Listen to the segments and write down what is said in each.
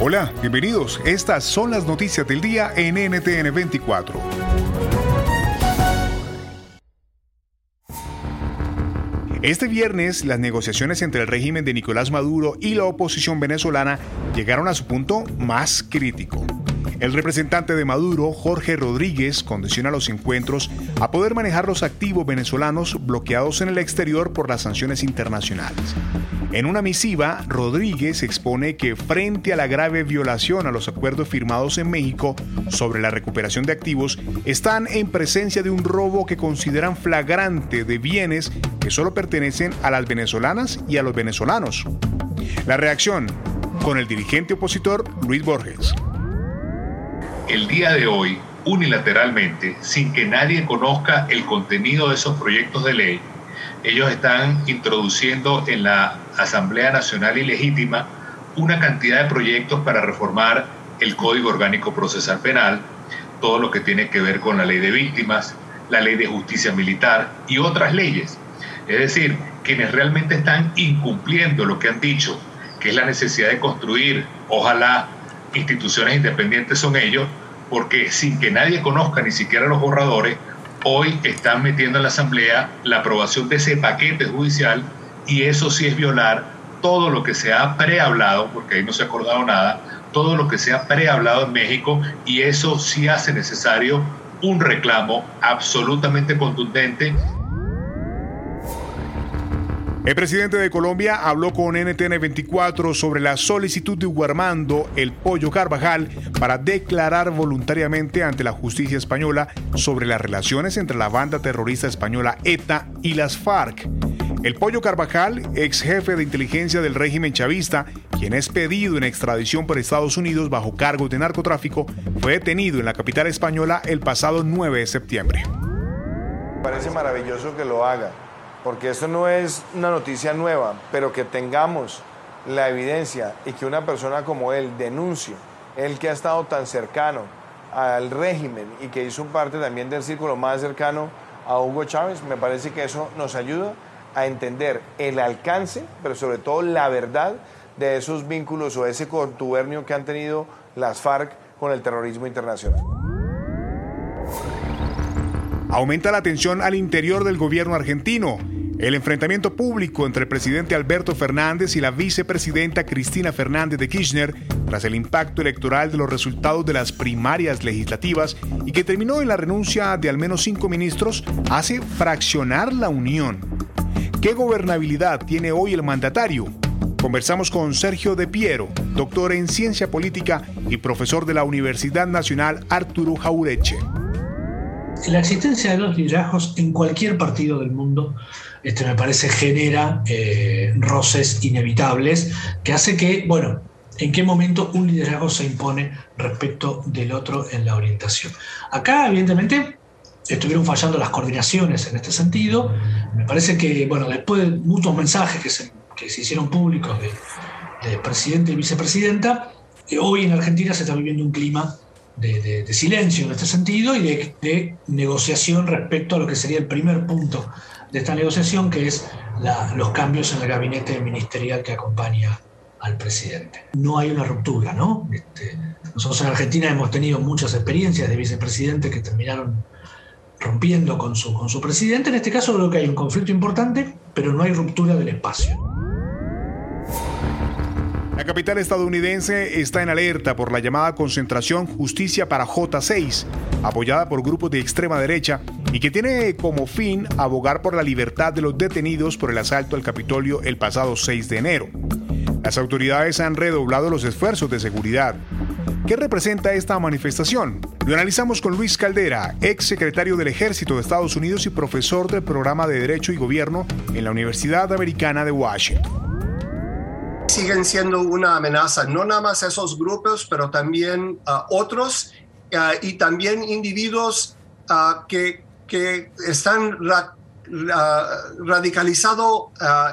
Hola, bienvenidos. Estas son las noticias del día en NTN 24. Este viernes, las negociaciones entre el régimen de Nicolás Maduro y la oposición venezolana llegaron a su punto más crítico. El representante de Maduro, Jorge Rodríguez, condiciona los encuentros a poder manejar los activos venezolanos bloqueados en el exterior por las sanciones internacionales. En una misiva, Rodríguez expone que frente a la grave violación a los acuerdos firmados en México sobre la recuperación de activos, están en presencia de un robo que consideran flagrante de bienes que solo pertenecen a las venezolanas y a los venezolanos. La reacción con el dirigente opositor Luis Borges el día de hoy, unilateralmente, sin que nadie conozca el contenido de esos proyectos de ley, ellos están introduciendo en la Asamblea Nacional Ilegítima una cantidad de proyectos para reformar el Código Orgánico Procesal Penal, todo lo que tiene que ver con la ley de víctimas, la ley de justicia militar y otras leyes. Es decir, quienes realmente están incumpliendo lo que han dicho, que es la necesidad de construir, ojalá, instituciones independientes son ellos, porque sin que nadie conozca ni siquiera los borradores, hoy están metiendo en la Asamblea la aprobación de ese paquete judicial y eso sí es violar todo lo que se ha prehablado, porque ahí no se ha acordado nada, todo lo que se ha prehablado en México y eso sí hace necesario un reclamo absolutamente contundente el presidente de Colombia habló con NTN 24 sobre la solicitud de Hugo El Pollo Carvajal para declarar voluntariamente ante la justicia española sobre las relaciones entre la banda terrorista española ETA y las FARC. El Pollo Carvajal, ex jefe de inteligencia del régimen chavista, quien es pedido en extradición por Estados Unidos bajo cargos de narcotráfico, fue detenido en la capital española el pasado 9 de septiembre. Parece maravilloso que lo haga porque esto no es una noticia nueva, pero que tengamos la evidencia y que una persona como él denuncie, él que ha estado tan cercano al régimen y que hizo parte también del círculo más cercano a Hugo Chávez, me parece que eso nos ayuda a entender el alcance, pero sobre todo la verdad de esos vínculos o ese contubernio que han tenido las FARC con el terrorismo internacional. Aumenta la tensión al interior del gobierno argentino. El enfrentamiento público entre el presidente Alberto Fernández y la vicepresidenta Cristina Fernández de Kirchner tras el impacto electoral de los resultados de las primarias legislativas y que terminó en la renuncia de al menos cinco ministros hace fraccionar la Unión. ¿Qué gobernabilidad tiene hoy el mandatario? Conversamos con Sergio De Piero, doctor en ciencia política y profesor de la Universidad Nacional Arturo Jaureche. La existencia de los liderazgos en cualquier partido del mundo este, me parece genera eh, roces inevitables que hace que, bueno, en qué momento un liderazgo se impone respecto del otro en la orientación. Acá, evidentemente, estuvieron fallando las coordinaciones en este sentido. Me parece que, bueno, después de muchos mensajes que se, que se hicieron públicos de, presidente y vicepresidenta, eh, hoy en Argentina se está viviendo un clima de, silencio en este sentido y de, negociación respecto a lo que sería el primer punto de esta negociación, que es los cambios en el gabinete ministerial que acompaña al presidente. No hay una ruptura, ¿no? Este, nosotros en Argentina hemos tenido muchas experiencias de vicepresidentes que terminaron rompiendo con su, con su presidente. En este caso creo que hay un conflicto importante, pero no hay ruptura del espacio. La capital estadounidense está en alerta por la llamada concentración Justicia para J6, apoyada por grupos de extrema derecha y que tiene como fin abogar por la libertad de los detenidos por el asalto al Capitolio el pasado 6 de enero. Las autoridades han redoblado los esfuerzos de seguridad. ¿Qué representa esta manifestación? Lo analizamos con Luis Caldera, ex secretario del Ejército de Estados Unidos y profesor del programa de Derecho y Gobierno en la Universidad Americana de Washington siguen siendo una amenaza, no nada más esos grupos, pero también otros uh, y también individuos uh, que, que, están radicalizados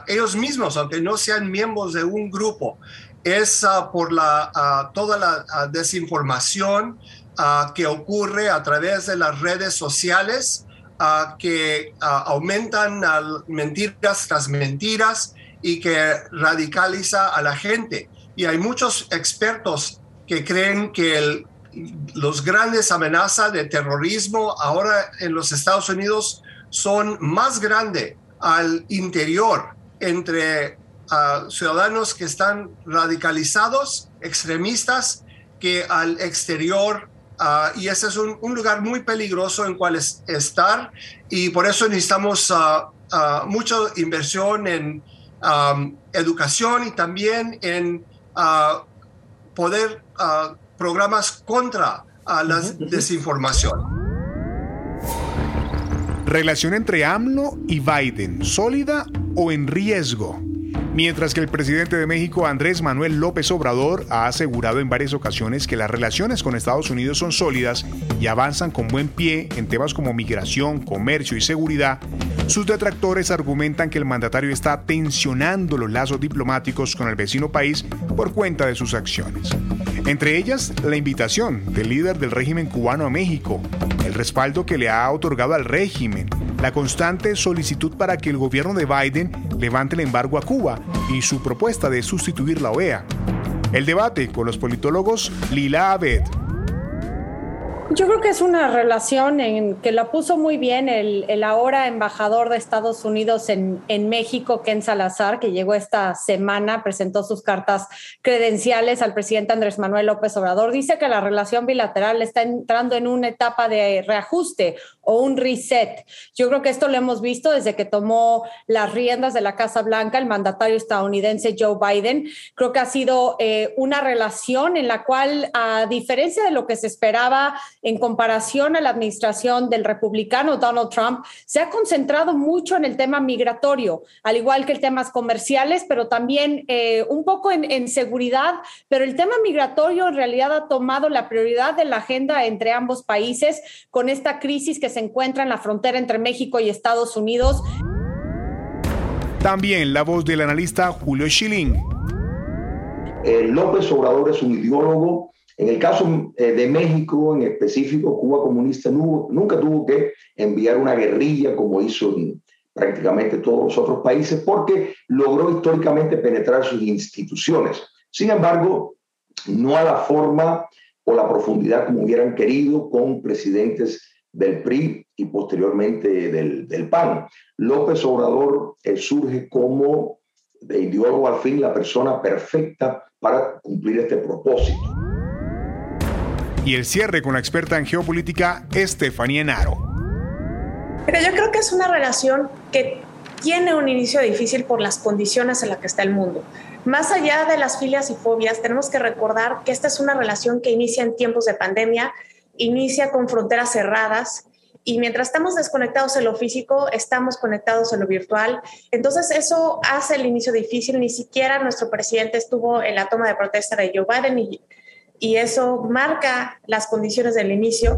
ellos mismos, aunque no sean miembros de un grupo. Es por la, toda la desinformación que ocurre a través de las redes sociales, que aumentan mentiras tras mentiras y que radicaliza a la gente. Y hay muchos expertos que creen que el, los grandes amenazas de terrorismo ahora en los Estados Unidos son más grandes al interior entre uh, ciudadanos que están radicalizados, extremistas, que al exterior. Uh, y ese es un, un, lugar muy peligroso en cual es, estar y por eso necesitamos uh, mucha inversión en Um, educación y también en uh, poder uh, programas contra uh, la desinformación. Relación entre AMLO y Biden, sólida o en riesgo. Mientras que el presidente de México, Andrés Manuel López Obrador, ha asegurado en varias ocasiones que las relaciones con Estados Unidos son sólidas y avanzan con buen pie en temas como migración, comercio y seguridad, sus detractores argumentan que el mandatario está tensionando los lazos diplomáticos con el vecino país por cuenta de sus acciones. Entre ellas, la invitación del líder del régimen cubano a México, el respaldo que le ha otorgado al régimen, la constante solicitud para que el gobierno de Biden levante el embargo a Cuba y su propuesta de sustituir la OEA. El debate con los politólogos Lila Abed, yo creo que es una relación en que la puso muy bien el, el ahora embajador de Estados Unidos en, en, México, Ken Salazar, que llegó esta semana, presentó sus cartas credenciales al presidente Andrés Manuel López Obrador. Dice que la relación bilateral está entrando en una etapa de reajuste o un reset. Yo creo que esto lo hemos visto desde que tomó las riendas de la Casa Blanca el mandatario estadounidense Joe Biden. Creo que ha sido eh, una relación en la cual, a diferencia de lo que se esperaba, en comparación a la administración del republicano Donald Trump, se ha concentrado mucho en el tema migratorio, al igual que el temas comerciales, pero también eh, un poco en, en seguridad. Pero el tema migratorio en realidad ha tomado la prioridad de la agenda entre ambos países con esta crisis que se encuentra en la frontera entre México y Estados Unidos. También la voz del analista Julio Schilling. López Obrador es un ideólogo en el caso eh, de México, en específico, Cuba comunista nunca tuvo que enviar una guerrilla como hizo en prácticamente todos los otros países porque logró históricamente penetrar sus instituciones. Sin embargo, no a la forma o la profundidad como hubieran querido con presidentes del PRI y posteriormente del, del PAN. López Obrador eh, surge como de ideólogo al fin la persona perfecta para cumplir este propósito y el cierre con la experta en geopolítica Estefanía Naro. Pero yo creo que es una relación que tiene un inicio difícil por las condiciones en las que está el mundo. Más allá de las filias y fobias, tenemos que recordar que esta es una relación que inicia en tiempos de pandemia, inicia con fronteras cerradas y mientras estamos desconectados en lo físico, estamos conectados en lo virtual. Entonces eso hace el inicio difícil. Ni siquiera nuestro presidente estuvo en la toma de protesta de Joe Biden y y eso marca las condiciones del inicio.